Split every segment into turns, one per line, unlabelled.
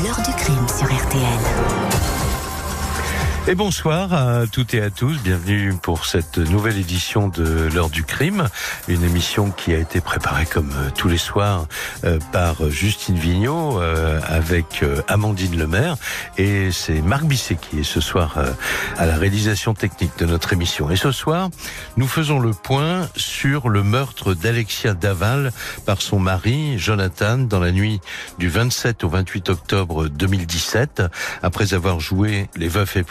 L'heure du crime sur RTL.
Et bonsoir à toutes et à tous. Bienvenue pour cette nouvelle édition de l'heure du crime, une émission qui a été préparée comme euh, tous les soirs euh, par Justine Vignot euh, avec Amandine Lemaire et c'est Marc Bisset qui est ce soir à la réalisation technique de notre émission. Et ce soir, nous faisons le point sur le meurtre d'Alexia Daval par son mari Jonathan dans la nuit du 27 au 28 octobre 2017 après avoir joué les veufs et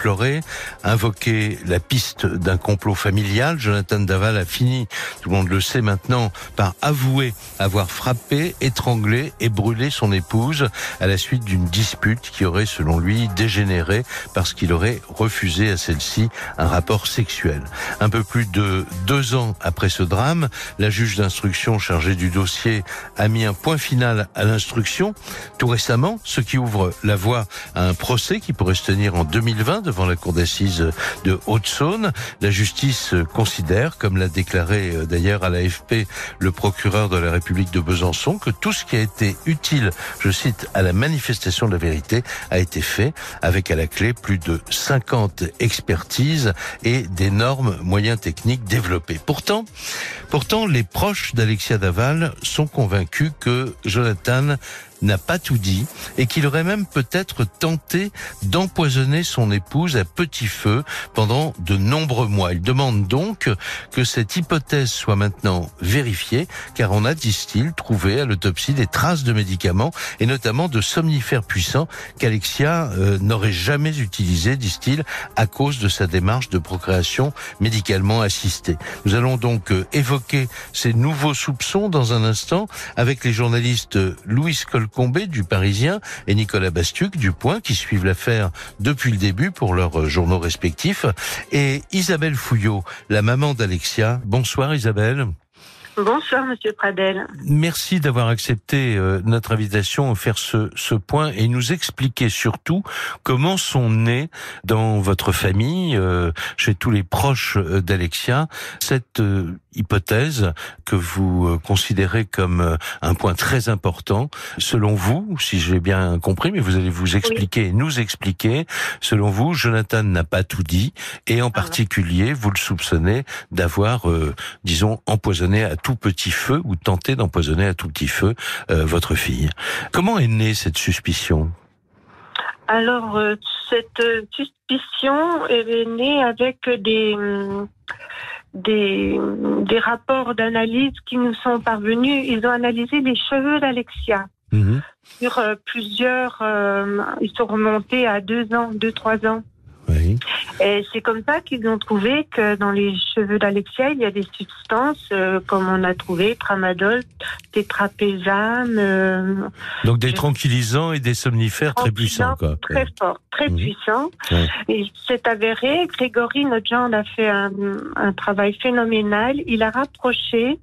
invoqué la piste d'un complot familial. Jonathan Daval a fini, tout le monde le sait maintenant, par avouer avoir frappé, étranglé et brûlé son épouse à la suite d'une dispute qui aurait, selon lui, dégénéré parce qu'il aurait refusé à celle-ci un rapport sexuel. Un peu plus de deux ans après ce drame, la juge d'instruction chargée du dossier a mis un point final à l'instruction tout récemment, ce qui ouvre la voie à un procès qui pourrait se tenir en 2020 devant la cour d'assises de Haute-Saône. La justice considère, comme l'a déclaré euh, d'ailleurs à l'AFP le procureur de la République de Besançon, que tout ce qui a été utile, je cite, à la manifestation de la vérité a été fait avec à la clé plus de 50 expertises et d'énormes moyens techniques développés. Pourtant, pourtant, les proches d'Alexia Daval sont convaincus que Jonathan n'a pas tout dit et qu'il aurait même peut-être tenté d'empoisonner son épouse à petit feu pendant de nombreux mois. Il demande donc que cette hypothèse soit maintenant vérifiée car on a, disent-ils, trouvé à l'autopsie des traces de médicaments et notamment de somnifères puissants qu'Alexia euh, n'aurait jamais utilisés, disent-ils, à cause de sa démarche de procréation médicalement assistée. Nous allons donc euh, évoquer ces nouveaux soupçons dans un instant avec les journalistes Louis Colcon Combé du Parisien et Nicolas Bastuc du Point qui suivent l'affaire depuis le début pour leurs journaux respectifs et Isabelle Fouillot, la maman d'Alexia. Bonsoir Isabelle.
Bonsoir, Monsieur Pradel.
Merci d'avoir accepté euh, notre invitation à faire ce, ce point et nous expliquer surtout comment sont nés dans votre famille, euh, chez tous les proches euh, d'Alexia, cette hypothèse que vous considérez comme un point très important. Selon vous, si j'ai bien compris, mais vous allez vous expliquer, nous expliquer, selon vous, Jonathan n'a pas tout dit et en ah particulier, vous le soupçonnez d'avoir, disons, empoisonné à tout petit feu ou tenter d'empoisonner à tout petit feu euh, votre fille. Comment est née cette suspicion?
Alors, euh, cette suspicion est née avec des, des, des rapports d'analyse qui nous sont parvenus. Ils ont analysé les cheveux d'Alexia. Mhm. Sur euh, plusieurs, ils sont remontés à deux ans, deux, trois ans. Et c'est comme ça qu'ils ont trouvé que dans les cheveux d'Alexia, il y a des substances euh, comme on a trouvé tramadol, tétrapésame. Euh,
Donc des tranquillisants et des somnifères très puissants, quoi.
Très forts, très mhm. puissants. Et c'est avéré, Grégory, genre, a fait un, un travail phénoménal. Il a rapproché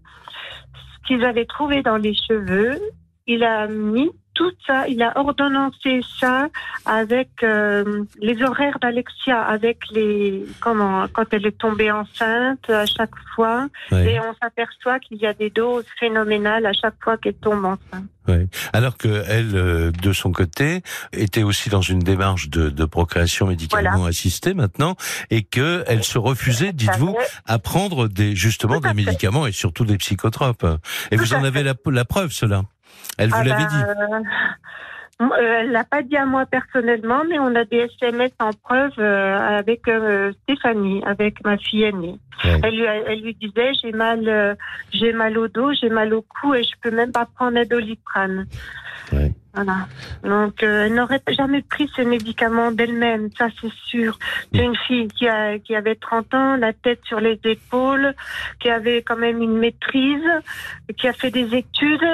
ce qu'ils avaient trouvé dans les cheveux. Il a mis tout ça, il a ordonnancé ça avec euh, les horaires d'Alexia, avec les comment quand elle est tombée enceinte à chaque fois, et on s'aperçoit qu'il y a des doses phénoménales à chaque fois qu'elle tombe enceinte.
Oui. Alors que elle, euh, de son côté, était aussi dans une démarche de, de procréation médicalement assistée maintenant, et que elle se refusait, dites-vous, à prendre des justement des médicaments et surtout des psychotropes. Et vous en avez la, la preuve, cela? Elle vous ah l'avait dit
bah, euh, Elle l'a pas dit à moi personnellement, mais on a des SMS en preuve euh, avec euh, Stéphanie, avec ma fille aînée. Elle, lui, elle lui disait j'ai mal, j'ai mal au dos, j'ai mal au cou et je peux même pas prendre un doliprane. Ouais. Voilà. Donc, euh, elle n'aurait jamais pris ce médicament d'elle-même, ça c'est sûr. C'est une fille qui, a, qui avait 30 ans, la tête sur les épaules, qui avait quand même une maîtrise, qui a fait des études.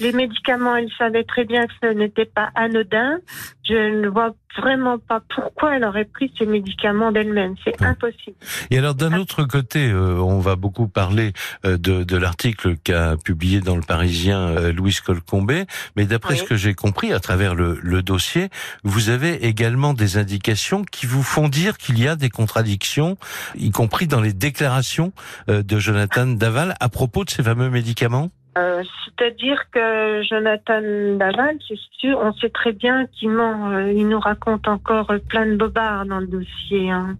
Les médicaments, elle savait très bien que ce n'était pas anodin. Je ne vois vraiment pas pourquoi elle aurait pris ces médicaments d'elle-même. C'est impossible.
Et alors d'un autre côté, euh, on va beaucoup parler euh, de, de l'article qu'a publié dans le Parisien euh, Louis Colcombé, mais d'après ce que j'ai compris à travers le, le, dossier, vous avez également des indications qui vous font dire qu'il y a des contradictions, y compris dans les déclarations de Jonathan Daval à propos de ces fameux médicaments
Euh, c'est-à-dire que Jonathan Daval, c'est sûr, on sait très bien qu'il ment. Euh, il nous raconte encore plein de bobards dans le dossier. Hein.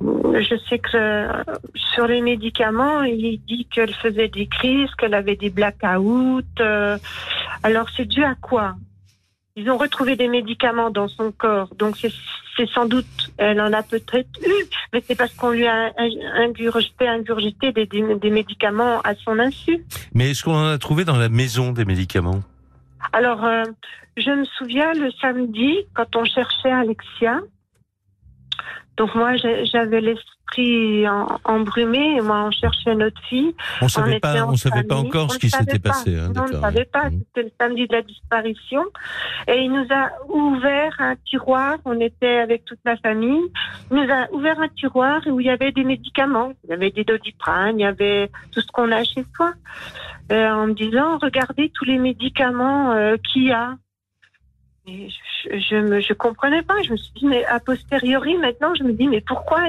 Je sais que euh, sur les médicaments, il dit qu'elle faisait des crises, qu'elle avait des blackouts. alors c'est dû à quoi? Ils ont retrouvé des médicaments dans son corps, donc c'est sans doute, elle en a peut-être eu, mais c'est parce qu'on lui a ingurgité, ingurgité des, des, médicaments à son insu.
Mais est-ce qu'on en a trouvé dans la maison des médicaments?
Alors, euh, je me souviens le samedi, quand on cherchait Alexia, donc moi, j'avais l'esprit embrumé. Et moi, on cherchait notre fille.
On savait pas, on savait pas encore ce qui s'était passé.
Hein, on ne savait pas. Mmh. C'était le samedi de la disparition. Et il nous a ouvert un tiroir. On était avec toute ma famille. Il nous a ouvert un tiroir où il y avait des médicaments. Il y avait des doliprane, il y avait tout ce qu'on a chez soi. Euh, en me disant, regardez tous les médicaments euh, qu'il y a je, ne je comprenais pas. Je me suis dit, mais a posteriori, maintenant, je me dis, mais pourquoi,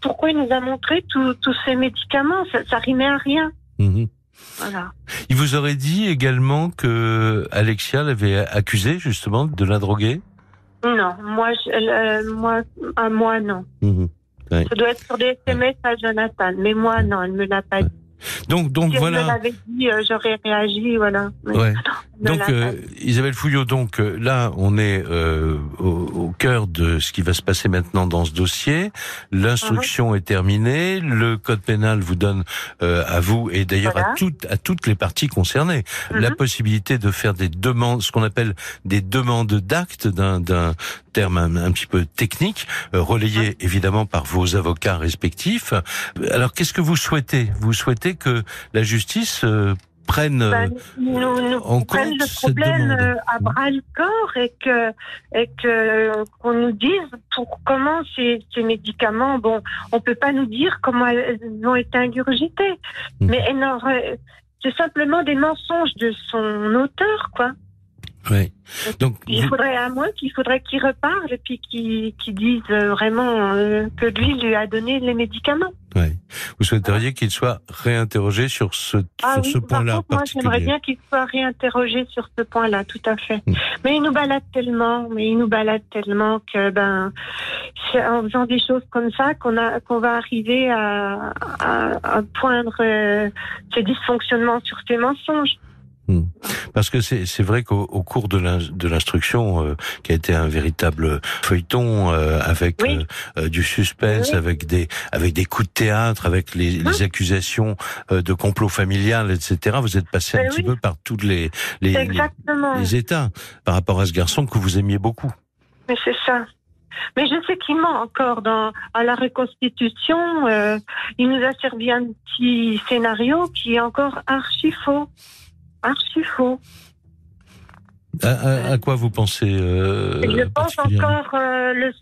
pourquoi il nous a montré tous ces médicaments? Ça, ça rimait à rien.
Mhm. Voilà. Il vous aurait dit également que Alexia l'avait accusé justement de la droguer?
Non, moi, euh, moi, à moi non. Mhm. Ça doit être sur des SMS à Jonathan, mais moi non, elle me l'a pas dit.
Donc, donc
si
voilà.
l'avait dit, euh, j'aurais réagi, voilà.
ouais. donc, euh, Isabelle Fouillot, donc euh, là, on est euh, au, au, cœur de ce qui va se passer maintenant dans ce dossier. L'instruction uh-huh. est terminée. Le code pénal vous donne à vous et d'ailleurs à toutes à toutes les parties concernées la uh-huh. possibilité de faire des demandes, ce qu'on appelle des demandes d'actes d'un d'un terme un, petit peu technique, relayé uh-huh. évidemment par vos avocats respectifs. Alors, qu'est-ce que vous souhaitez? Vous souhaitez que la justice euh, prenne ben, nous,
nous en compte le problème euh, à bras le corps et que et que qu'on nous dise pour comment ces, ces, médicaments bon on peut pas nous dire comment elles ont été ingurgitées mmh. mais c'est simplement des mensonges de son auteur quoi
oui.
Donc, il faudrait à moins qu'il faudrait qu'il reparle et puis qu'il qu dise euh, vraiment euh, que lui lui a donné les médicaments.
Oui. Vous souhaiteriez qu'il soit réinterrogé sur ce,
ah
sur ce point-là
Moi, j'aimerais bien qu'il soit réinterrogé sur ce point-là, tout à fait. Mm. Mais il nous balade tellement, mais il nous balade tellement que ben, c'est en faisant des choses comme ça qu'on a qu'on va arriver à, à, à poindre euh, ces dysfonctionnements sur ces mensonges.
Hmm. Parce que c'est vrai qu'au cours de l'instruction, euh, qui a été un véritable feuilleton euh, avec euh, du suspense, avec des avec des coups de théâtre, avec les, les hein accusations de complot familial, etc. Vous êtes passé un ben petit peu par tous les les, les, états par rapport à ce garçon que vous aimiez beaucoup.
Mais c'est ça. Mais je sais qu'il ment encore dans à la reconstitution. il nous a servi un petit scénario qui est encore archi faux archi faux.
À, quoi vous pensez euh,
Je pense encore euh, le,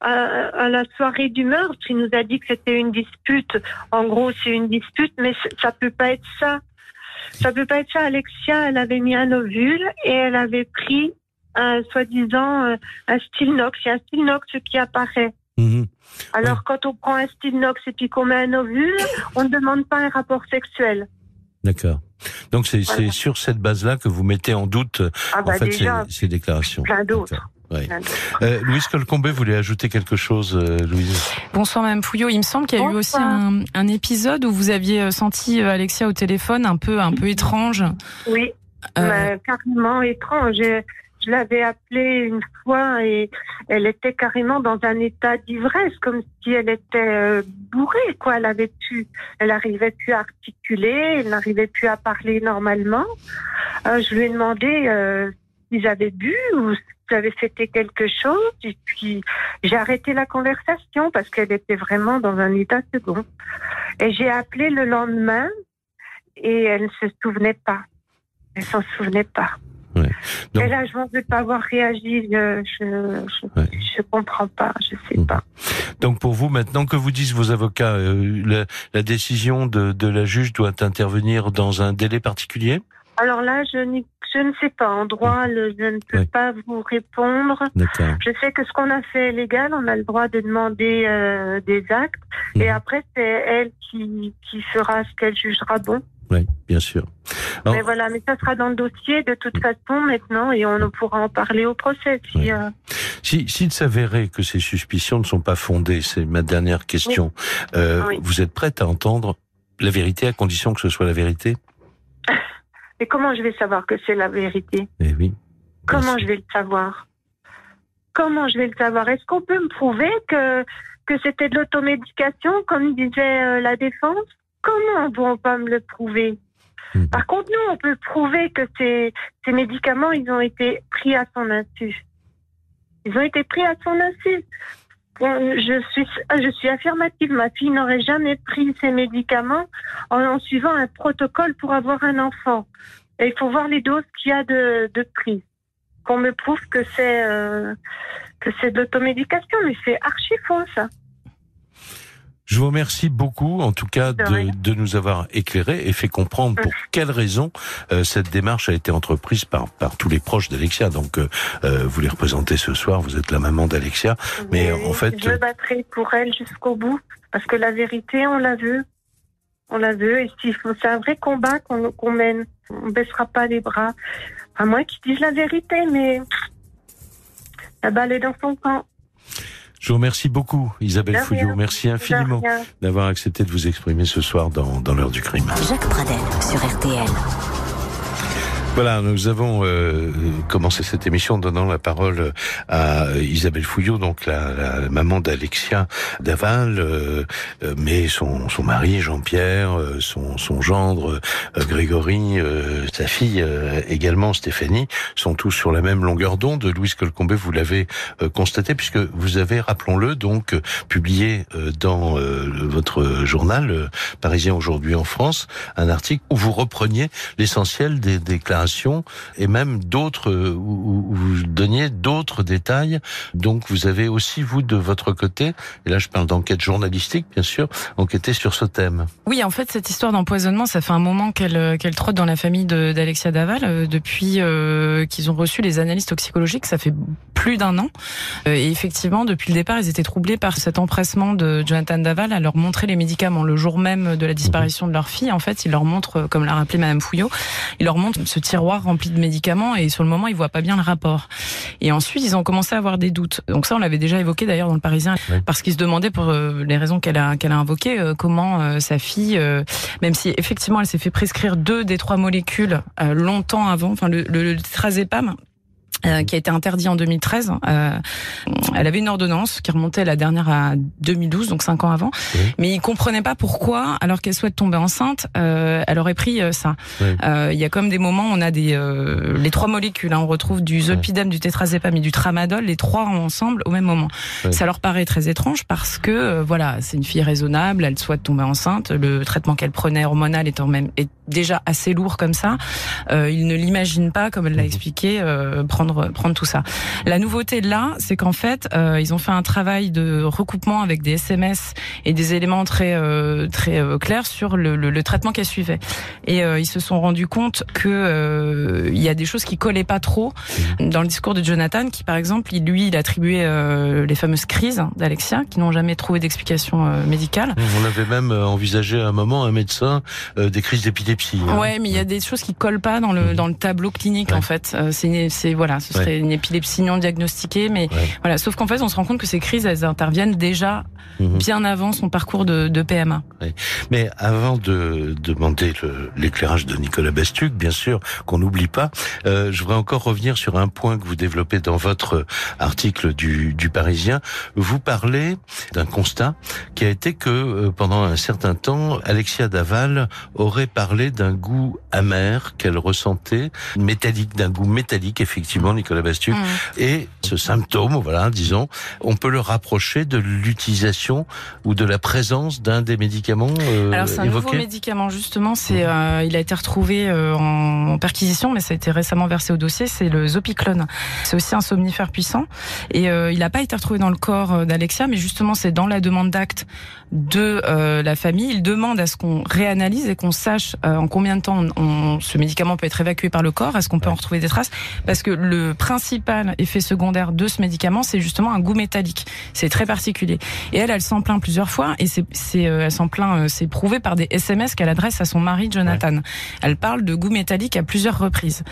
à, la soirée du meurtre. Il nous a dit que c'était une dispute. En gros, c'est une dispute, mais ça peut pas être ça. Ça peut pas être ça. Alexia, elle avait mis un ovule et elle avait pris un soi-disant euh, un stylox. Il y a un stylox qui apparaît. Mhm. Alors, quand on prend un stylox et puis qu'on met un ovule, on ne demande pas un rapport sexuel.
D'accord. Donc c'est sur cette base-là que vous mettez en doute
ah bah
en fait ces, déclarations.
Plein d'autres.
Euh, Louise Colcombé voulait ajouter quelque chose, euh, Louise?
Bonsoir Mme Fouillot. Il me semble qu'il y a eu aussi un, un, épisode où vous aviez euh, senti euh, Alexia au téléphone un peu un peu étrange.
Oui, euh... carrément étrange. Je l'avais appelée une fois et elle était carrément dans un état d'ivresse, comme si elle était euh, bourrée, quoi. Elle pu, elle arrivait plus à articuler, elle n'arrivait plus à parler normalement. Euh, je lui ai demandé euh, s'ils avaient bu ou s'ils avaient fêté quelque chose. Et puis j'ai arrêté la conversation parce qu'elle était vraiment dans un état second. Et j'ai appelé le lendemain et elle ne se souvenait pas. Elle s'en souvenait pas. Et là, je ne veux pas avoir réagi. Je je, comprends pas. Je sais mhm. pas.
Donc pour vous, maintenant que vous disent vos avocats, euh, la, décision de, de la juge doit intervenir dans un délai particulier?
Alors là, je, je ne sais pas. En droit, je ne peux pas vous répondre. Je sais que ce qu'on a fait est légal. On a le droit de demander euh, des actes. Et mhm. après, c'est elle qui, qui fera ce qu'elle jugera bon.
Oui, bien sûr.
mais voilà, mais ça sera dans le dossier de toute façon maintenant et on pourra en parler au procès. Si, euh...
si s'il s'avérait que ces suspicions ne sont pas fondées, c'est ma dernière question. Euh, vous êtes prête à entendre la vérité à condition que ce soit la vérité?
Mais comment je vais savoir que c'est la vérité?
Eh oui.
Comment je vais le savoir? Comment je vais le savoir? Est-ce qu'on peut me prouver que que c'était de l'automédication, comme disait euh, la défense? Comment vont pas me le prouver hmm. Par contre, nous, on peut prouver que ces, ces médicaments, ils ont été pris à son insu. Ils ont été pris à son insu. Je suis, je suis affirmative. Ma fille n'aurait jamais pris ces médicaments en, suivant un protocole pour avoir un enfant. Et il faut voir les doses qu'il y a de, de prise. Qu'on me prouve que c'est euh, que c'est de l'automédication, mais c'est archi faux ça.
Je vous remercie beaucoup, en tout cas, de, de nous avoir éclairé et fait comprendre pour quelles raisons euh, cette démarche a été entreprise par, par tous les proches d'Alexia. Donc, euh, euh vous les représentez ce soir, vous êtes la maman d'Alexia, mais en fait...
Je battrai pour elle jusqu'au bout, parce que la vérité, on la veut. On la veut, et c'est un vrai combat qu'on mène. On baissera pas les bras. À moins qu'ils disent la vérité, mais la balle est dans son camp.
Je vous remercie beaucoup, Isabelle Fouillot. Merci infiniment d'avoir accepté de vous exprimer ce soir dans, dans l'heure du crime.
Jacques Pradel sur RTL.
Voilà, nous avons euh, commencé cette émission en donnant la parole à Isabelle Fouillot, donc la, la maman d'Alexia Daval, euh, euh, mais son, son mari Jean-Pierre, son, son gendre Grégory, sa fille également Stéphanie, sont tous sur la même longueur d'onde. Louise Colcombé, vous l'avez constaté, puisque vous avez, rappelons-le, donc publié dans votre journal Parisien aujourd'hui en France, un article où vous repreniez l'essentiel des déclarations et même d'autres euh, où vous donniez d'autres détails. Donc vous avez aussi vous de votre côté, et là je parle d'enquête journalistique bien sûr, enquêté sur ce thème.
Oui, en fait cette histoire d'empoisonnement, ça fait un moment qu'elle euh, qu'elle trotte dans la famille d'Alexia Daval euh, depuis qu'ils ont reçu les analyses toxicologiques. Ça fait plus d'un an. et effectivement, depuis le départ, ils étaient troublés par cet empressement de Jonathan Daval à leur montrer les médicaments le jour même de la disparition de leur fille. En fait, il leur montre, comme l'a rappelé Madame Fouillot, il leur montre ce tiroir rempli de médicaments et sur le moment ils voient pas bien le rapport. Et ensuite ils ont commencé à avoir des doutes. Donc ça on l'avait déjà évoqué d'ailleurs dans le Parisien parce qu'ils se demandaient pour euh, les raisons qu'elle a qu'elle a invoquées euh, comment euh, sa fille, même si effectivement elle s'est fait prescrire deux des trois molécules longtemps avant, enfin le, le, le euh, qui a été interdit en 2013. Euh, elle avait une ordonnance qui remontait la dernière à 2012, donc cinq ans avant. Mais il comprenait pas pourquoi, alors qu'elle souhaite tomber enceinte, euh, elle aurait pris euh, ça. Euh, il y a comme des moments, où on a des les trois molécules. Hein, on retrouve du zolpidem, du tétrazépam et du tramadol, les trois ensemble au même moment. Ça leur paraît très étrange parce que voilà, c'est une fille raisonnable, elle souhaite tomber enceinte. Le traitement qu'elle prenait hormonal est, même, est déjà assez lourd comme ça. il ne l'imagine pas, comme elle l'a mhm. expliqué, prendre prendre tout ça. La nouveauté là, c'est qu'en fait, euh, ils ont fait un travail de recoupement avec des SMS et des éléments très euh, très euh, clairs sur le, le, le traitement qu'elle suivait. Et ils se sont rendus compte que il y a des choses qui collaient pas trop dans le discours de Jonathan, qui par exemple, il, lui, il attribuait les fameuses crises d'Alexia, qui n'ont jamais trouvé d'explication médicale.
On avait même envisagé à un moment un médecin des crises d'épilepsie.
Hein. Ouais, mais il y a des choses qui collent pas dans le mmh. dans le tableau clinique en fait. C'est c'est voilà, ce serait une épilepsie non diagnostiquée, mais voilà. Sauf qu'en fait, on se rend compte que ces crises, elles interviennent déjà mhm. bien avant son parcours de, de PMA.
Mais avant de demander l'éclairage de Nicolas Bastuc, bien sûr, qu'on n'oublie pas, euh, je voudrais encore revenir sur un point que vous développez dans votre article du, du Parisien. Vous parlez d'un constat qui a été que euh, pendant un certain temps, Alexia Daval aurait parlé d'un goût amer qu'elle ressentait, métallique, d'un goût métallique, effectivement, Nicolas Bastuc. Mm. Et ce symptôme, voilà, disons, on peut le rapprocher de l'utilisation ou de la présence d'un des médicaments euh,
Alors c'est un nouveau médicament justement. C'est, mm. euh, il a été retrouvé euh, en, perquisition, mais ça a été récemment versé au dossier. C'est le Zopiclone. C'est aussi un somnifère puissant et il n'a pas été retrouvé dans le corps d'Alexia, mais justement c'est dans la demande d'acte de la famille. Il demande à ce qu'on réanalyse et qu'on sache En combien de temps on, ce médicament peut être évacué par le corps Est-ce qu'on peut en retrouver des traces? Parce que le principal effet secondaire de ce médicament, c'est justement un goût métallique. C'est très particulier. Et elle, elle s'en plaint plusieurs fois, et c'est, elle s'en plaint, c'est prouvé par des SMS qu'elle adresse à son mari Jonathan. Elle parle de goût métallique à plusieurs reprises.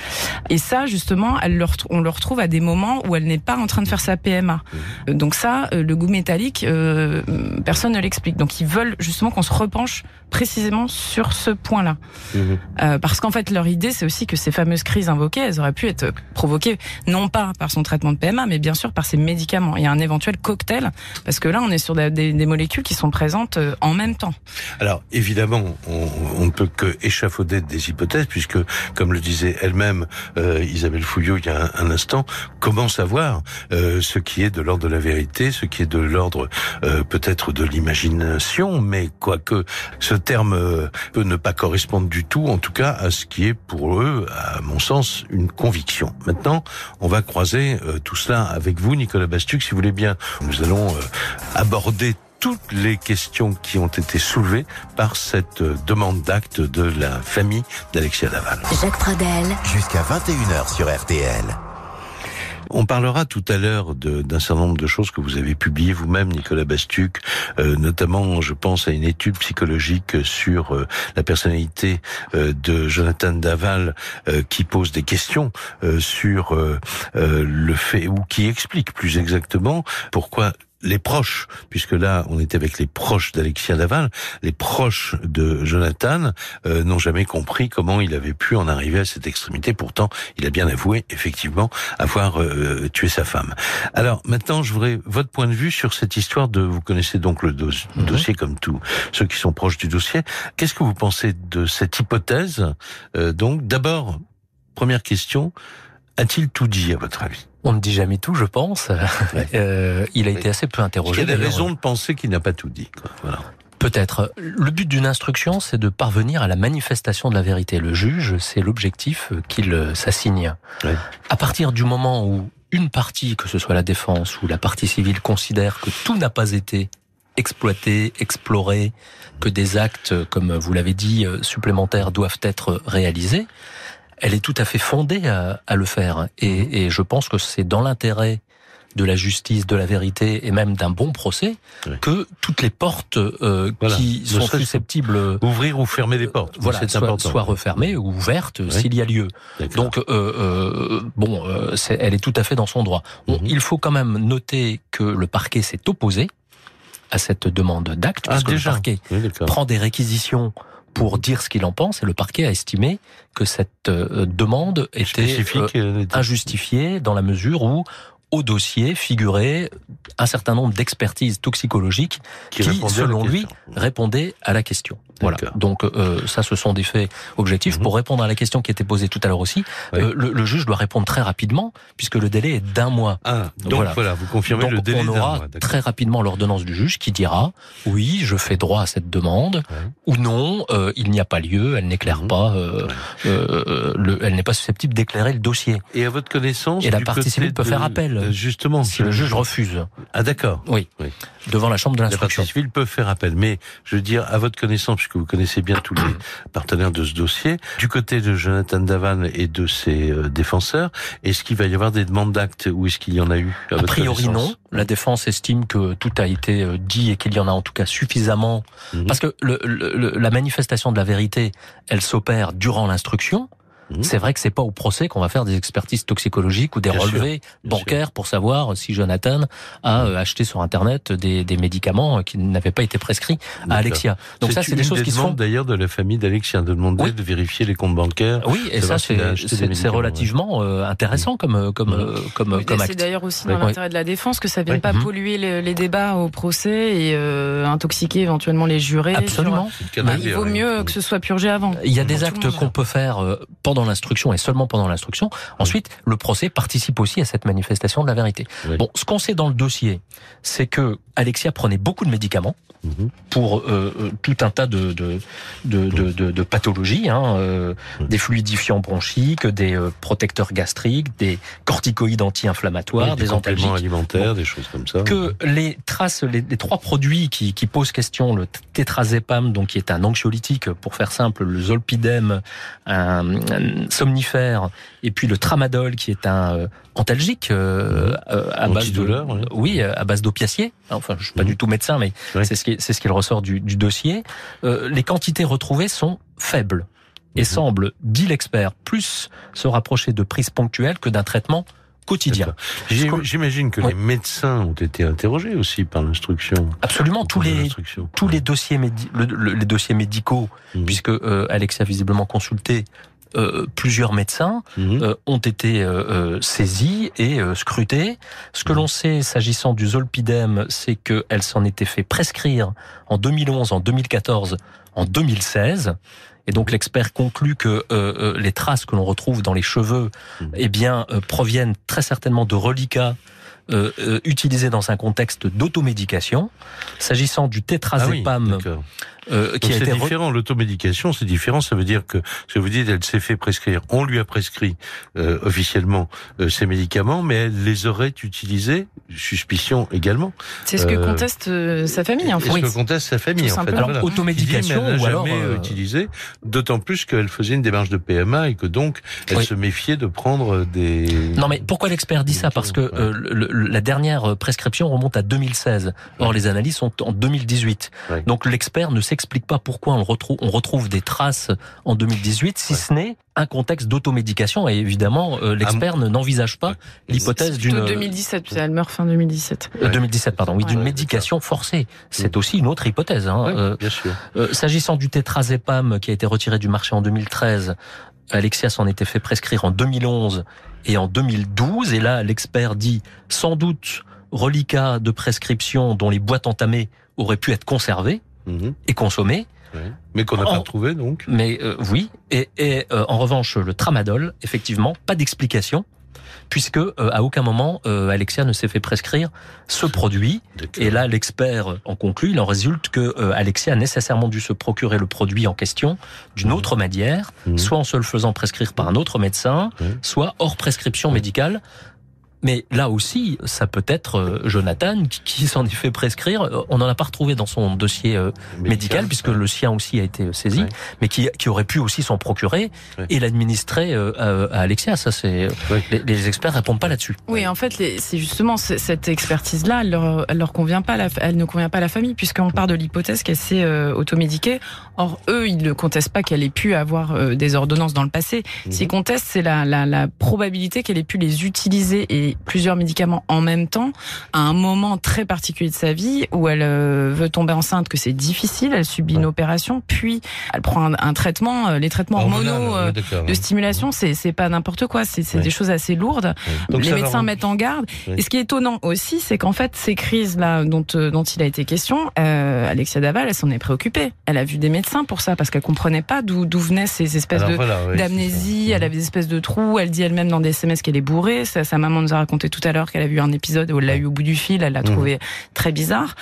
Et ça, justement, elle le on le retrouve à des moments où elle n'est pas en train de faire sa PMA. Mmh. Donc ça, le goût métallique, euh, personne ne l'explique. Donc ils veulent justement qu'on se repenche précisément sur ce point-là. Mhm. Euh, parce qu'en fait, leur idée, c'est aussi que ces fameuses crises invoquées, elles auraient pu être provoquées non pas par son traitement de PMA, mais bien sûr par ses médicaments. Il y a un éventuel cocktail, parce que là, on est sur des, des, molécules qui sont présentes euh, en même temps.
Alors, évidemment, on, ne peut que échafauder des hypothèses, puisque, comme le disait elle-même euh, Isabelle Fouillot il y a un, instant, comment savoir euh, ce qui est de l'ordre de la vérité, ce qui est de l'ordre peut-être de l'imagination, mais quoique ce terme euh, peut ne pas correspondre du tout, en tout cas, à ce qui est pour eux, à mon sens, une conviction. Maintenant, on va croiser euh, tout cela avec vous, Nicolas Bastuc, si vous voulez bien. Nous allons euh, aborder toutes les questions qui ont été soulevées par cette demande d'acte de la famille d'Alexia Daval.
Jacques Pradel.
Jusqu'à 21h sur RTL.
On parlera tout à l'heure d'un certain nombre de choses que vous avez publiées vous-même, Nicolas Bastuc, euh, notamment, je pense à une étude psychologique sur euh, la personnalité euh, de Jonathan Daval qui pose des questions sur le fait ou qui explique plus exactement pourquoi les proches, puisque là on était avec les proches d'Alexia Daval, les proches de Jonathan euh, n'ont jamais compris comment il avait pu en arriver à cette extrémité. Pourtant, il a bien avoué effectivement avoir euh, tué sa femme. Alors maintenant, je voudrais votre point de vue sur cette histoire de. Vous connaissez donc le mhm. dossier comme tous ceux qui sont proches du dossier. Qu'est-ce que vous pensez de cette hypothèse euh, Donc, d'abord, première question a-t-il tout dit à votre avis?
On ne dit jamais tout, je pense. Euh, il a été assez peu interrogé.
Il y a des raisons de penser qu'il n'a pas tout dit.
Peut-être. Le but d'une instruction, c'est de parvenir à la manifestation de la vérité. Le juge, c'est l'objectif qu'il s'assigne. À partir du moment où une partie, que ce soit la défense ou la partie civile, considère que tout n'a pas été exploité, exploré, que des actes, comme vous l'avez dit, euh, supplémentaires doivent être réalisés, elle est tout à fait fondée à, le faire. Et, et, je pense que c'est dans l'intérêt de la justice, de la vérité et même d'un bon procès que toutes les portes euh, qui sont susceptibles
ouvrir ou fermer les portes.
Voilà, soit, refermées ou ouvertes s'il y a lieu. Donc euh, euh, bon, euh, elle est tout à fait dans son droit. Mhm. Il faut quand même noter que le parquet s'est opposé à cette demande d'acte, ah, puisque le parquet prend des réquisitions pour dire ce qu'il en pense et le parquet a estimé que cette euh, demande était euh, injustifiée dans la mesure où au dossier figurait un certain nombre d'expertises toxicologiques qui, selon lui, répondaient à la question. Voilà. Donc euh, ça, ce sont des faits objectifs. Mhm. Pour répondre à la question qui était posée tout à l'heure aussi, euh, le, juge doit répondre très rapidement puisque le délai est d'un mois.
Ah, donc voilà. vous confirmez le délai
On aura très rapidement l'ordonnance du juge qui dira oui, je fais droit à cette demande ou non, euh, il n'y a pas lieu, elle n'éclaire mhm. pas, le, elle n'est pas susceptible d'éclairer le dossier.
Et à votre connaissance,
et la partie civile peut faire appel.
Justement,
si le juge refuse.
Ah d'accord.
Oui. Devant la chambre de l'instruction.
La partie civile peut faire appel, mais je veux dire à votre connaissance que vous connaissez bien tous les partenaires de ce dossier, du côté de Jonathan Davan et de ses euh, défenseurs, est-ce qu'il va y avoir des demandes d'actes ou est-ce qu'il y en a eu
A priori non. La défense estime que tout a été euh, dit et qu'il y en a en tout cas suffisamment. Mhm. Parce que le, la manifestation de la vérité, elle s'opère durant l'instruction. Mhm. C'est vrai que c'est pas au procès qu'on va faire des expertises toxicologiques ou des relevés bancaires pour savoir si Jonathan a mhm. euh, acheté sur Internet des, des médicaments qui n'avaient pas été prescrits à Alexia.
Donc ça, c'est des choses qui se font d'ailleurs de la famille d'Alexia de demander de vérifier les comptes bancaires.
Oui, et ça c'est relativement euh, intéressant mhm. comme comme comme comme
C'est d'ailleurs aussi dans l'intérêt de la défense que ça vienne pas polluer les, débats au procès et euh, intoxiquer éventuellement les jurés.
Absolument.
il vaut mieux que ce soit purgé avant.
Il y a des actes qu'on peut faire pendant pendant l'instruction et seulement pendant l'instruction. Ensuite, le procès participe aussi à cette manifestation de la vérité. Bon, ce qu'on sait dans le dossier, c'est que Alexia prenait beaucoup de médicaments mhm. pour euh, euh, tout un tas de, de, de, de, de pathologies, hein, euh, des fluidifiants bronchiques, des euh, protecteurs gastriques, des corticoïdes anti-inflammatoires, des,
des alimentaires, des choses comme ça.
Que les traces, les, les trois produits qui, qui, posent question, le tétrazépam, donc qui est un anxiolytique, pour faire simple, le zolpidem, un, un somnifère, et puis le tramadol, qui est un antalgique euh, mhm. euh, à base de oui. à base d'opiacier. Enfin, je suis pas mhm. du tout médecin, mais c'est ce qui c'est ce qu'il ressort du, du dossier. Euh, les quantités retrouvées sont faibles et mhm. semblent, dit l'expert, plus se rapprocher de prises ponctuelles que d'un traitement quotidien.
J'imagine que les médecins ont été interrogés aussi par l'instruction.
Absolument, tous les tous les dossiers les dossiers médicaux, puisque euh, Alexia a visiblement consulté euh, plusieurs médecins mhm. euh, ont été euh, saisis et scrutés. Ce que l'on sait s'agissant du zolpidem, c'est qu'elle s'en était fait prescrire en 2011, en 2014, en 2016. Et donc l'expert conclut que les traces que l'on retrouve dans les cheveux, mhm. eh bien, proviennent très certainement de reliquats utilisés dans un contexte d'automédication. S'agissant du tétrazépam, ah
euh, qui c'est différent. L'automédication, c'est différent. Ça veut dire que ce que vous dites, elle s'est fait prescrire. On lui a prescrit euh, officiellement euh, ces médicaments, mais elle les aurait utilisés. Suspicion également.
C'est ce que euh, conteste euh, sa famille. En fait.
C'est ce que conteste sa famille. En fait.
Alors automédication dit, ou alors
jamais utilisé. D'autant plus qu'elle faisait une démarche de PMA et que donc elle se méfiait de prendre des.
Non mais pourquoi l'expert dit ça? Parce que la dernière prescription remonte à 2016. Or les analyses sont en 2018. Donc l'expert ne sait explique pas pourquoi on retrouve, on retrouve des traces en 2018, si ce n'est un contexte d'automédication. Et évidemment, euh, l'expert ah, n'envisage pas l'hypothèse d'une...
2017, elle meurt fin 2017.
2017, euh, pardon, oui, d'une médication forcée. C'est mm. aussi une autre hypothèse. Hein.
Euh, bien sûr.
S'agissant du tétrazépam qui a été retiré du marché en 2013, Alexia s'en était fait prescrire en 2011 et en 2012. Et là, l'expert dit sans doute reliquat de prescription dont les boîtes entamées auraient pu être conservées Et consommé.
Mais qu'on n'a pas trouvé donc.
Mais euh, oui, et, et euh, en revanche le tramadol, effectivement, pas d'explication puisque euh, à aucun moment Alexia ne s'est fait prescrire ce produit. Et là, l'expert en conclut, il en résulte que Alexia a nécessairement dû se procurer le produit en question d'une mhm. autre manière, mhm. soit en se le faisant prescrire par un autre médecin, soit hors prescription médicale, mais là aussi, ça peut être euh, Jonathan qui, s'en est fait prescrire. Euh, on n'en a pas retrouvé dans son dossier euh, médical, puisque le sien aussi a été saisi, mais qui, qui, aurait pu aussi s'en procurer et l'administrer à, Alexia. Ça, c'est les, les, experts répondent pas là-dessus.
Oui, en fait, c'est justement cette expertise-là, elle leur, elle leur convient pas, elle ne convient pas à la famille, puisqu'on part de l'hypothèse qu'elle s'est automédiquée. Or, eux, ils ne contestent pas qu'elle ait pu avoir des ordonnances dans le passé. Mhm. S'ils contestent, c'est la, la, la probabilité qu'elle ait pu les utiliser et plusieurs médicaments en même temps à un moment très particulier de sa vie où elle euh, veut tomber enceinte, que c'est difficile, elle subit une opération, puis elle prend un, traitement, euh, les traitements hormonaux euh, de stimulation, c'est c'est pas n'importe quoi, c'est des choses assez lourdes. les médecins mettent en garde. Et ce qui est étonnant aussi, c'est qu'en fait ces crises là dont dont il a été question, euh, Alexia Daval, elle s'en est préoccupée. Elle a vu des médecins pour ça parce qu'elle comprenait pas d'où d'où venaient ces espèces de d'amnésie. Elle avait des espèces de trous. Elle dit elle-même dans des SMS qu'elle est bourrée. Sa, sa maman nous a raconté tout à l'heure qu'elle a vu un épisode où elle l'a eu au bout du fil, elle l'a mhm. trouvé très bizarre.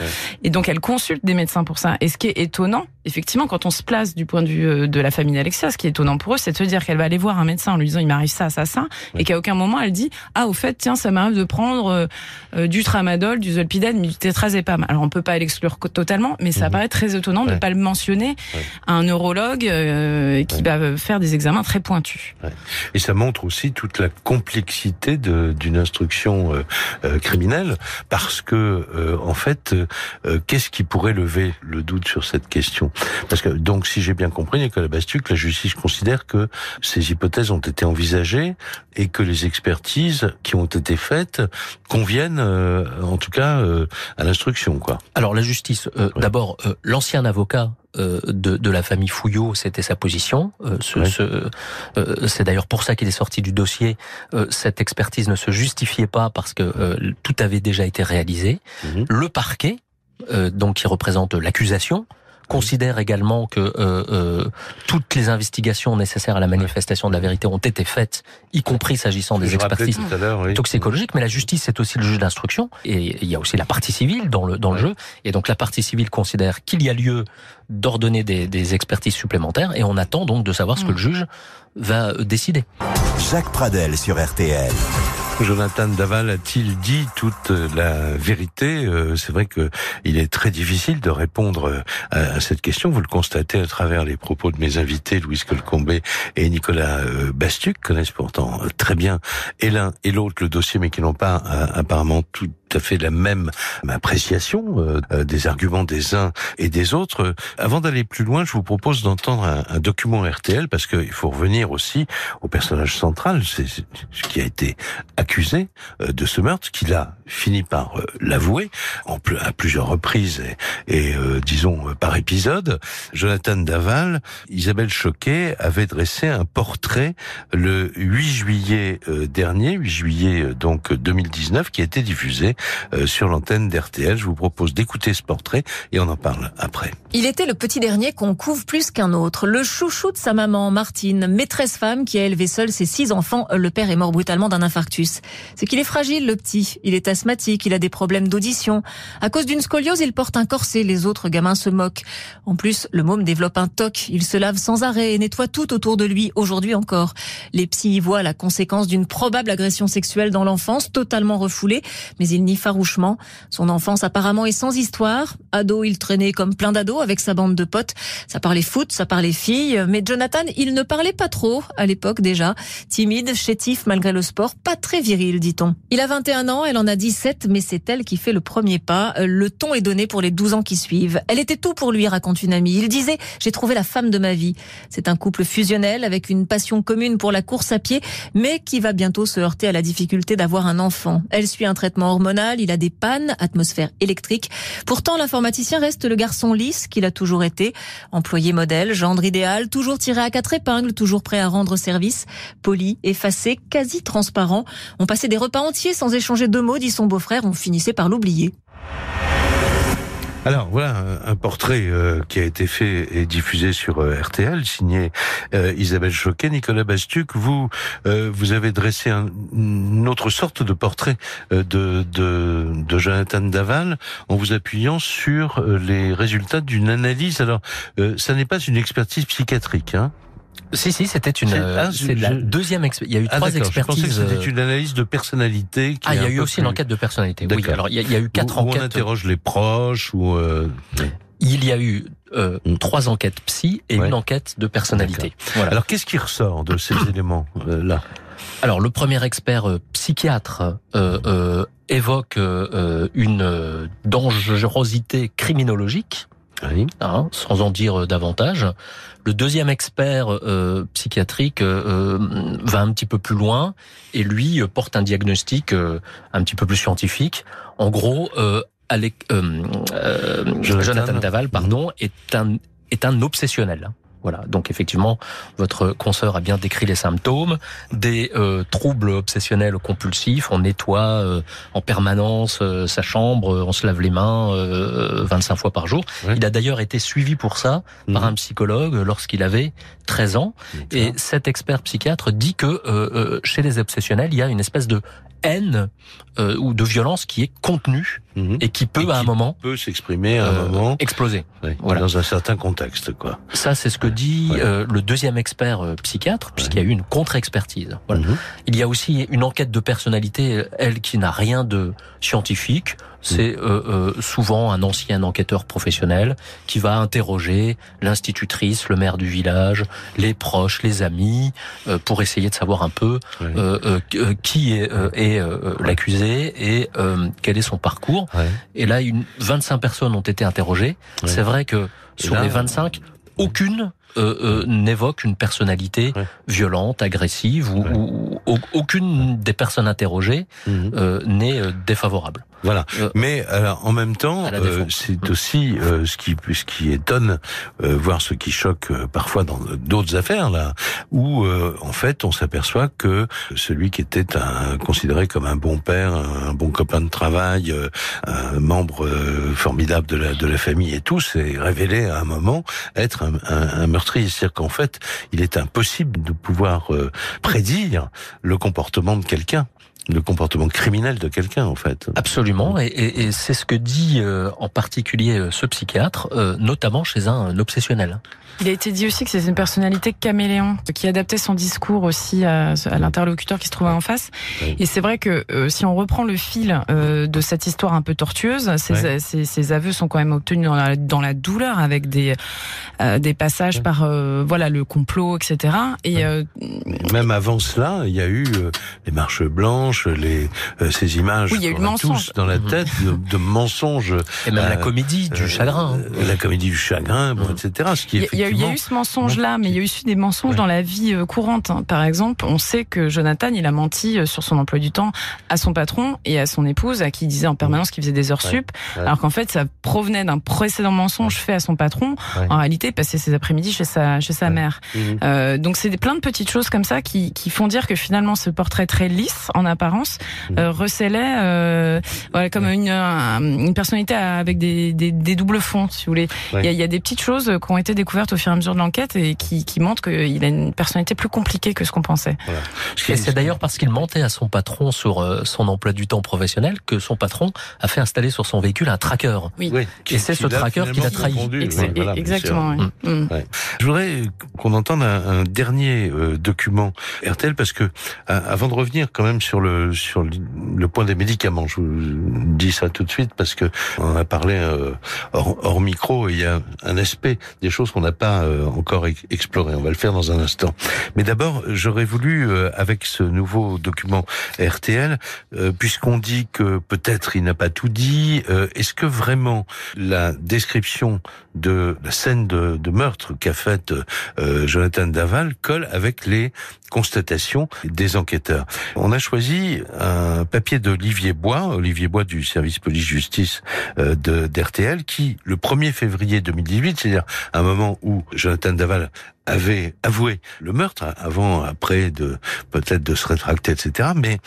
Et donc elle consulte des médecins pour ça. Et ce qui est étonnant, effectivement, quand on se place du point de vue euh, de la famille d'Alexia, ce qui est étonnant pour eux, c'est de se dire qu'elle va aller voir un médecin en lui disant il m'arrive ça, ça, ça, et qu'à aucun moment elle dit ah au fait tiens ça m'arrive de prendre euh, euh, du tramadol, du zolpidem, du tétrazépam. Alors on peut pas l'exclure totalement, mais ça mhm. paraît très étonnant de ne pas le mentionner à un neurologue qui va faire des examens très pointus.
Et ça montre aussi toute la complexité d'une instruction criminelle, parce que en fait, qu'est-ce qui pourrait lever le doute sur cette question? Parce que, donc, si j'ai bien compris, Nicolas Bastuc, la justice considère que ces hypothèses ont été envisagées et que les expertises qui ont été faites conviennent, euh, en tout cas, euh, à l'instruction, quoi.
Alors, la justice, euh, d'abord, l'ancien avocat de, de, la famille Fouillot, c'était sa position. ce, ce, c'est d'ailleurs pour ça qu'il est sorti du dossier. cette expertise ne se justifiait pas parce que tout avait déjà été réalisé. Mhm. Le parquet, donc qui représente l'accusation, considère également que euh, euh, toutes les investigations nécessaires à la manifestation de la vérité ont été faites, y compris s'agissant des expertises toxicologiques. Mais la justice, c'est aussi le juge d'instruction, et il y a aussi la partie civile dans le dans le jeu. Et donc la partie civile considère qu'il y a lieu d'ordonner des, des, expertises supplémentaires, et on attend donc de savoir ce que le juge va décider.
Jacques Pradel sur RTL.
Jonathan Daval a-t-il dit toute la vérité euh, C'est vrai que il est très difficile de répondre euh, à, cette question. Vous le constatez à travers les propos de mes invités, Louis Colcombé et Nicolas euh, Bastuc, connaissent pourtant très bien et l'un et l'autre le dossier, mais qui n'ont pas apparemment tout à fait la même appréciation des arguments des uns et des autres. Avant d'aller plus loin, je vous propose d'entendre un, document RTL parce qu'il faut revenir aussi au personnage central, c'est ce qui a été accusé euh, de ce meurtre, qu'il a fini par euh, l'avouer à plusieurs reprises et, euh, disons par épisode. Jonathan Daval, Isabelle Choquet avait dressé un portrait le 8 juillet dernier, 8 juillet donc 2019, qui a été diffusé sur l'antenne d'RTL. Je vous propose d'écouter ce portrait et on en parle après.
Il était le petit dernier qu'on couvre plus qu'un autre, le chouchou de sa maman Martine, maîtresse femme qui a élevé seule ses six enfants. Le père est mort brutalement d'un infarctus. C'est qu'il est fragile, le petit. Il est asthmatique, il a des problèmes d'audition. À cause d'une scoliose, il porte un corset. Les autres gamins se moquent. En plus, le môme développe un toc. Il se lave sans arrêt et nettoie tout autour de lui, aujourd'hui encore. Les psys y voient la conséquence d'une probable agression sexuelle dans l'enfance, totalement refoulée, mais il farouchement. Son enfance apparemment est sans histoire. Ado, il traînait comme plein d'ados avec sa bande de potes. Ça parlait foot, ça parlait filles, mais Jonathan, il ne parlait pas trop à l'époque déjà. Timide, chétif malgré le sport, pas très viril, dit-on. Il a 21 ans, elle en a 17, mais c'est elle qui fait le premier pas. Le ton est donné pour les 12 ans qui suivent. Elle était tout pour lui, raconte une amie. Il disait, j'ai trouvé la femme de ma vie. C'est un couple fusionnel avec une passion commune pour la course à pied, mais qui va bientôt se heurter à la difficulté d'avoir un enfant. Elle suit un traitement hormonal, il a des pannes, atmosphère électrique. Pourtant, l'informaticien reste le garçon lisse qu'il a toujours été. Employé modèle, gendre idéal, toujours tiré à quatre épingles, toujours prêt à rendre service. Poli, effacé, quasi transparent. On passait des repas entiers sans échanger deux mots, dit son beau-frère, on finissait par l'oublier.
Alors voilà un portrait euh, qui a été fait et diffusé sur euh, RTL, signé euh, Isabelle Choquet, Nicolas Bastuc. Vous vous avez dressé un, une autre sorte de portrait de, de, de Jonathan Daval en vous appuyant sur les résultats d'une analyse. Alors ça n'est pas une expertise psychiatrique, hein
si, si, c'était une. C'est la deuxième. Il y a eu ah, trois expertises. Je
pensais que c'était une analyse de personnalité.
Qui ah, il y a eu aussi une enquête de personnalité. Oui. Alors, il y a, eu quatre
où,
enquêtes.
on interroge les proches ou. Euh...
Il y a eu euh, mm. trois enquêtes psy et une enquête de personnalité.
Voilà. Alors, qu'est-ce qui ressort de ces éléments euh, là?
Alors, le premier expert euh, psychiatre euh, évoque une dangerosité criminologique. Hein, sans en dire davantage. Le deuxième expert euh, psychiatrique euh, va un petit peu plus loin et lui euh, porte un diagnostic un petit peu plus scientifique. En gros, Jonathan Daval, pardon, est un est un obsessionnel. Voilà. Donc effectivement, votre consoeur a bien décrit les symptômes des euh, troubles obsessionnels compulsifs. On nettoie euh, en permanence euh, sa chambre, on se lave les mains 25 fois par jour. Il a d'ailleurs été suivi pour ça par mhm. un psychologue lorsqu'il avait 13 ans. Et cet expert psychiatre dit que chez les obsessionnels, il y a une espèce de haine euh, ou de violence qui est contenue mhm. et qui peut à un moment
peut s'exprimer à un euh, moment
exploser.
voilà. Dans un certain contexte, quoi.
Ça, c'est ce que dit euh, le deuxième expert psychiatre, puisqu'il y a eu une contre-expertise. Voilà. Mhm. Il y a aussi une enquête de personnalité, elle qui n'a rien de scientifique. C'est euh, souvent un ancien enquêteur professionnel qui va interroger l'institutrice, le maire du village, les proches, les amis, pour essayer de savoir un peu qui est, est l'accusé et euh, quel est son parcours. Et là, une, 25 personnes ont été interrogées. C'est vrai que sur les 25, aucune n'évoque une personnalité violente, agressive, ou, aucune des personnes interrogées mhm. n'est défavorable.
Voilà. Euh, Mais alors, en même temps, euh, c'est mm. aussi euh, ce qui ce qui étonne, voire ce qui choque parfois dans d'autres affaires là, où en fait on s'aperçoit que celui qui était un, considéré comme un bon père, un bon copain de travail, un membre formidable de la de la famille et tout, s'est révélé à un moment être un, un, un C'est-à-dire qu'en fait, il est impossible de pouvoir prédire le comportement de quelqu'un le comportement criminel de quelqu'un en fait.
Absolument, et, et, c'est ce que dit euh, en particulier euh, ce psychiatre, euh, notamment chez un obsessionnel.
Il a été dit aussi que c'est une personnalité caméléon qui adaptait son discours aussi à, à l'interlocuteur qui se trouvait en face. Et c'est vrai que si on reprend le fil de cette histoire un peu tortueuse, ces, ces, aveux sont quand même obtenus dans la, dans la douleur avec des des passages par voilà le complot, etc. Et
même avant cela, il y a eu les marches blanches les euh, ces images
oui, il y a eu tous
dans la mhm. tête de, mensonges.
Et même la euh, comédie du euh, chagrin.
la comédie du chagrin, bon, mhm. etc.
Ce qui il, y a, il y a eu ce mensonge-là, mais il y a eu aussi des mensonges dans la vie courante. Hein. Par exemple, on sait que Jonathan, il a menti sur son emploi du temps à son patron et à son épouse, à qui il disait en permanence qu'il faisait des heures sup, alors qu'en fait, ça provenait d'un précédent mensonge fait à son patron. En réalité, il passait ses après-midi chez sa chez sa mère. Mhm. Euh, donc c'est plein de petites choses comme ça qui, qui font dire que finalement ce portrait très lisse en apparence apparence, euh, recelait euh, comme une, une personnalité avec des, des, des, doubles fonds, si vous voulez. Il, y a, des petites choses qui ont été découvertes au fur et à mesure de l'enquête et qui, qui montrent qu'il a une personnalité plus compliquée que ce qu'on pensait.
Et c'est d'ailleurs parce qu'il mentait à son patron sur euh, son emploi du temps professionnel que son patron a fait installer sur son véhicule un tracker.
Oui.
et c'est ce tracker qui l'a trahi.
Exactement. Mm.
Mm. Je voudrais qu'on entende un, un dernier euh, document RTL parce que avant de revenir quand même sur le sur le point des médicaments. Je vous dis ça tout de suite parce que on a parlé euh, hors, micro. il y a un aspect des choses qu'on n'a pas euh, encore exploré. On va le faire dans un instant. Mais d'abord, j'aurais voulu, euh, avec ce nouveau document RTL, puisqu'on dit que peut-être il n'a pas tout dit, est-ce que vraiment la description de la scène de, de meurtre qu'a faite Jonathan Daval colle avec les constatations des enquêteurs On a choisi un papier d'Olivier Bois, Olivier Bois du service police-justice euh, de d'RTL, qui, le 1er février 2018, c'est-à-dire un moment où Jonathan Daval avait avoué le meurtre avant, après de peut-être de se rétracter, etc. Mais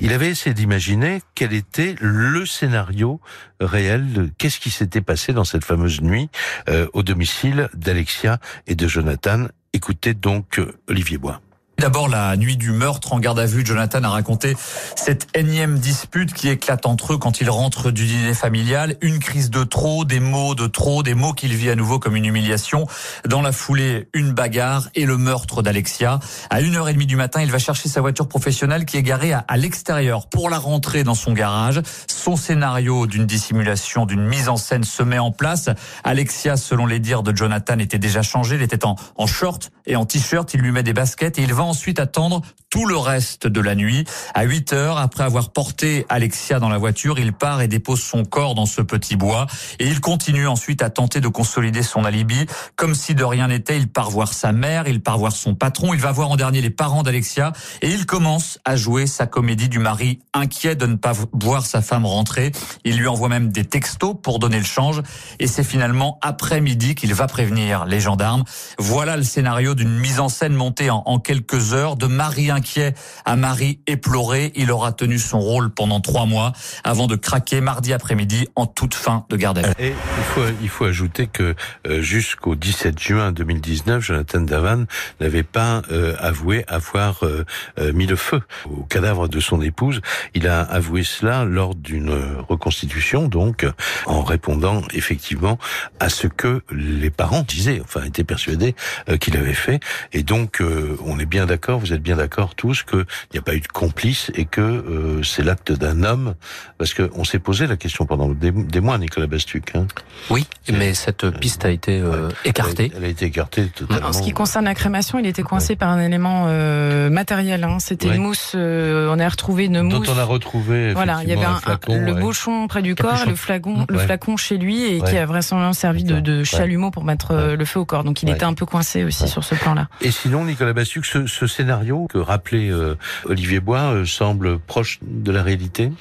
il avait essayé d'imaginer quel était le scénario réel, qu'est-ce qui s'était passé dans cette fameuse nuit euh, au domicile d'Alexia et de Jonathan. Écoutez donc euh, Olivier Bois.
D'abord, la nuit du meurtre en garde à vue, Jonathan a raconté cette énième dispute qui éclate entre eux quand il rentre du dîner familial. Une crise de trop, des mots de trop, des mots qu'il vit à nouveau comme une humiliation. Dans la foulée, une bagarre et le meurtre d'Alexia. À une heure et demie du matin, il va chercher sa voiture professionnelle qui est garée à, l'extérieur pour la rentrer dans son garage. Son scénario d'une dissimulation, d'une mise en scène se met en place. Alexia, selon les dires de Jonathan, était déjà changée. Elle était en, en short et en t-shirt. Il lui met des baskets et il va ensuite attendre tout le reste de la nuit. À 8 heures, après avoir porté Alexia dans la voiture, il part et dépose son corps dans ce petit bois. Et il continue ensuite à tenter de consolider son alibi. Comme si de rien n'était, il part voir sa mère, il part voir son patron, il va voir en dernier les parents d'Alexia. Et il commence à jouer sa comédie du mari inquiet de ne pas voir sa femme rentrer. Il lui envoie même des textos pour donner le change. Et c'est finalement après-midi qu'il va prévenir les gendarmes. Voilà le scénario d'une mise en scène montée en, en quelques heures de mari inquiet à Marie éploré. Il aura tenu son rôle pendant trois mois avant de craquer mardi après-midi en toute fin de garde à vue.
Et il faut, il faut ajouter que euh, jusqu'au 17 juin 2019, Jonathan Davan n'avait pas euh, avoué avoir euh, mis le feu au cadavre de son épouse. Il a avoué cela lors d'une reconstitution, donc en répondant effectivement à ce que les parents disaient, enfin étaient persuadés qu'il avait fait. Et donc, on est bien bien d'accord, vous êtes bien d'accord tous qu'il n'y a pas eu de complice et que euh, c'est l'acte d'un homme, parce qu'on s'est posé la question pendant des, mois, Nicolas Bastuc. Hein.
Oui, mais cette piste a été euh, écartée.
Elle a, été écartée totalement.
En ce qui concerne la crémation, il était coincé par un élément euh, matériel. Hein. C'était une mousse. on a retrouvé une mousse.
Dont on a retrouvé.
Voilà, il y avait un, le bouchon près du corps, le flacon, le flacon chez lui et qui a vraisemblablement servi de, de chalumeau pour mettre le feu au corps. Donc il était un peu coincé aussi sur ce plan-là.
Et sinon, Nicolas Bastuc, ce, ce scénario que rappelait euh, Olivier Bois euh, semble proche de la réalité?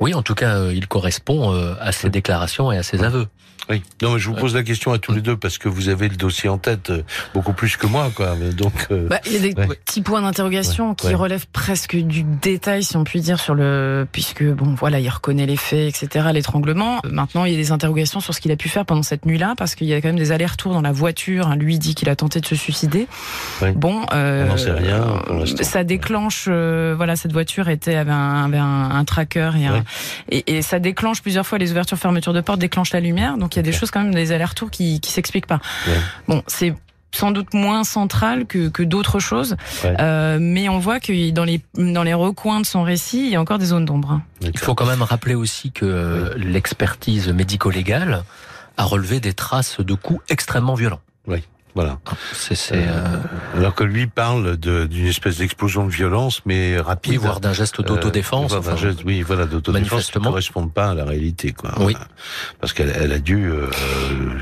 Oui, en tout cas, euh, il correspond à ses déclarations et à ses aveux.
Oui. Non, mais je vous pose la question à tous les deux parce que vous avez le dossier en tête euh, beaucoup plus que moi, quoi. Donc,
euh, bah, il y a des petits points d'interrogation qui relèvent presque du détail, si on peut dire, sur le, puisque bon, voilà, il reconnaît les faits, etc., l'étranglement. Maintenant, il y a des interrogations sur ce qu'il a pu faire pendant cette nuit-là, parce qu'il y a quand même des allers-retours dans la voiture. Hein. Lui dit qu'il a tenté de se suicider.
Bon, euh, on n'en sait rien.
ça déclenche, euh, voilà, cette voiture était avait un, avait un, tracker et, un, et, et, ça déclenche plusieurs fois les ouvertures-fermetures de portes, déclenche la lumière. Donc il y a des choses quand même, des allers-retours qui, qui s'expliquent pas. Bon, c'est sans doute moins central que, que d'autres choses, euh, mais on voit que dans les dans les recoins de son récit, il y a encore des zones d'ombre. Hein.
Il faut quand même rappeler aussi que l'expertise médico-légale a relevé des traces de coups extrêmement violents.
Oui. Voilà. C'est, euh, euh, alors que lui parle d'une espèce d'explosion de violence, mais rapide.
Oui, voire d'un geste euh, d'autodéfense.
enfin, oui, voilà, d'autodéfense qui ne correspond pas à la réalité, quoi.
Oui.
Parce qu'elle elle a dû.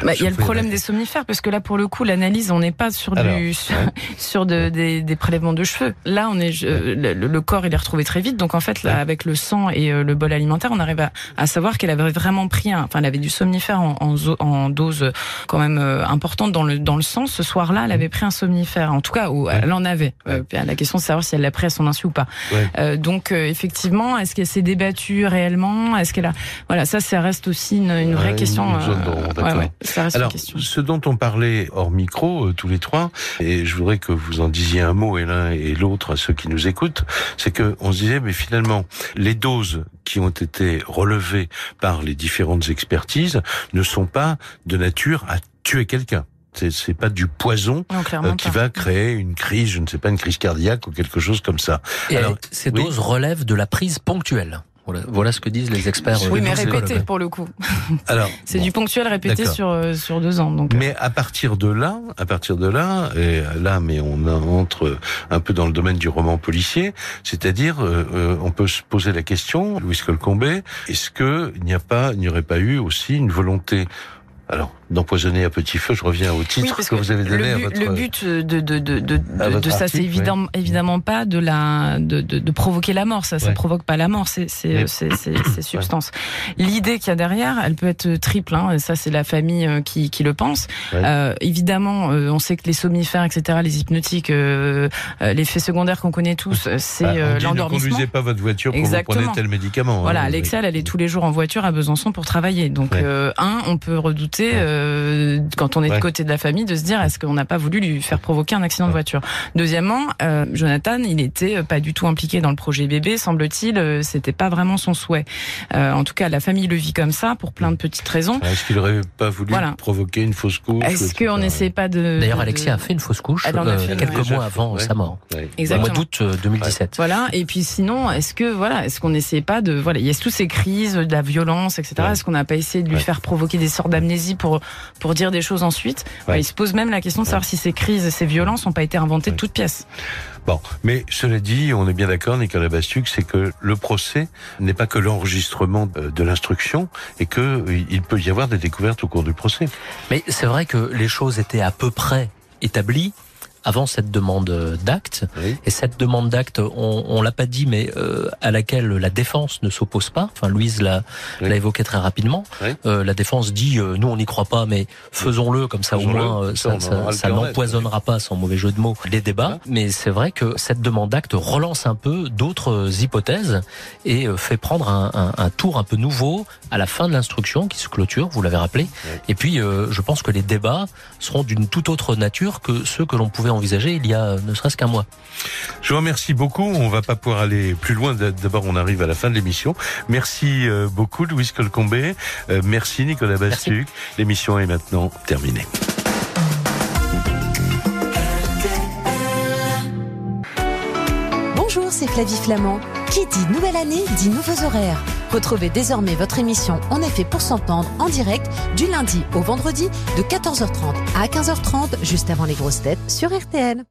Bah, il y a le problème des somnifères, parce que là, pour le coup, l'analyse, on n'est pas sur du sur, de, des, des, prélèvements de cheveux. Là, on est le, corps, il est retrouvé très vite. Donc en fait, là, avec le sang et le bol alimentaire, on arrive à, à savoir qu'elle avait vraiment pris, un, enfin, elle avait du somnifère en, en, en dose quand même importante dans le dans le sang ce soir-là, elle avait pris un somnifère. En tout cas, ou elle en avait. Euh, la question de savoir si elle l'a pris à son insu ou pas. Euh, donc, euh, effectivement, est-ce qu'elle s'est débattue réellement? Est-ce qu'elle a Voilà, ça, ça reste aussi une, vraie question.
ça reste Alors, une question. ce dont on parlait hors micro, tous les trois, et je voudrais que vous en disiez un mot, et l'un et l'autre, à ceux qui nous écoutent, c'est que on se disait, mais finalement, les doses qui ont été relevées par les différentes expertises ne sont pas de nature à tuer quelqu'un. C'est pas du poison euh, qui va créer une crise, je ne sais pas, une crise cardiaque ou quelque chose comme ça.
Et Alors, ces doses relèvent de la prise ponctuelle. Voilà, ce que disent les experts.
Oui, mais répété pour le coup. Alors, c'est du ponctuel répété sur euh, sur deux ans. Donc.
Euh. Mais à partir de là, à partir de là, et là, mais on entre un peu dans le domaine du roman policier, c'est-à-dire, on peut se poser la question, Louis Colcombé, est-ce que il n'y a pas, il n'y aurait pas eu aussi une volonté? Alors, d'empoisonner à petit feu, je reviens au titre que, vous avez donné
le
but, à votre...
Le but de, de, de, de, ça, c'est évidemment, évidemment pas de, la, de, de, provoquer la mort. Ça, ça provoque pas la mort, c'est c'est substances. L'idée qu'il y a derrière, elle peut être triple. Hein, ça, c'est la famille euh, qui, qui le pense. Euh, évidemment, euh, on sait que les somnifères, etc., les hypnotiques, euh, l'effet secondaire qu'on connaît tous, c'est bah, l'endormissement.
Ne conduisez pas votre voiture quand vous prenez tel médicament.
Voilà, hein, Alexia, elle est tous les jours en voiture à Besançon pour travailler. Donc, un, on peut redouter euh, quand on est de côté de la famille, de se dire est-ce qu'on n'a pas voulu lui faire provoquer un accident de voiture? Deuxièmement, euh, Jonathan, il était pas du tout impliqué dans le projet bébé, semble-t-il, euh, c'était pas vraiment son souhait. en tout cas, la famille le vit comme ça pour plein de petites raisons.
Est-ce qu'il aurait pas voulu provoquer une fausse couche
Est-ce qu'on n'essaie pas de
D'ailleurs, Alexia a fait une fausse couche quelques mois avant sa mort,
Exactement.
au mois d'août 2017.
Voilà. Et puis sinon, est-ce que voilà, est-ce qu'on n'essaie pas de voilà, il y a toutes ces crises, de la violence, etc. Est-ce qu'on n'a pas essayé de lui faire provoquer des sortes d'amnésie pour pour dire des choses ensuite. il se pose même la question de savoir si ces crises et ces violences n'ont pas été inventées de toutes pièces.
Bon, mais cela dit, on est bien d'accord, Nicolas Bastuc, c'est que le procès n'est pas que l'enregistrement de l'instruction et que euh, il peut y avoir des découvertes au cours du procès.
Mais c'est vrai que les choses étaient à peu près établies avant cette demande d'acte. Et cette demande d'acte, on, on l'a pas dit, mais euh, à laquelle la défense ne s'oppose pas. Enfin, Louise l'a évoqué très rapidement. Euh, la défense dit, euh, nous on n'y croit pas, mais faisons-le comme ça au moins, euh, ça, ça, ça n'empoisonnera pas, sans mauvais jeu de mots, les débats. Mais c'est vrai que cette demande d'acte relance un peu d'autres hypothèses et fait prendre un, un, un, tour un peu nouveau à la fin de l'instruction qui se clôture, vous l'avez rappelé. Et puis, je pense que les débats seront d'une toute autre nature que ceux que l'on pouvait envisagé il y a ne serait-ce qu'un mois.
Je vous remercie beaucoup. On va pas pouvoir aller plus loin. D'abord, on arrive à la fin de l'émission. Merci euh, beaucoup, Louis Colcombé. Euh, merci, Nicolas Bastuc. L'émission est maintenant terminée.
Bonjour, c'est Flavie Flamand. Qui dit nouvelle année dit nouveaux horaires. Retrouvez désormais votre émission En effet pour s'entendre en direct du lundi au vendredi de 14h30 à 15h30 juste avant les grosses têtes sur RTL.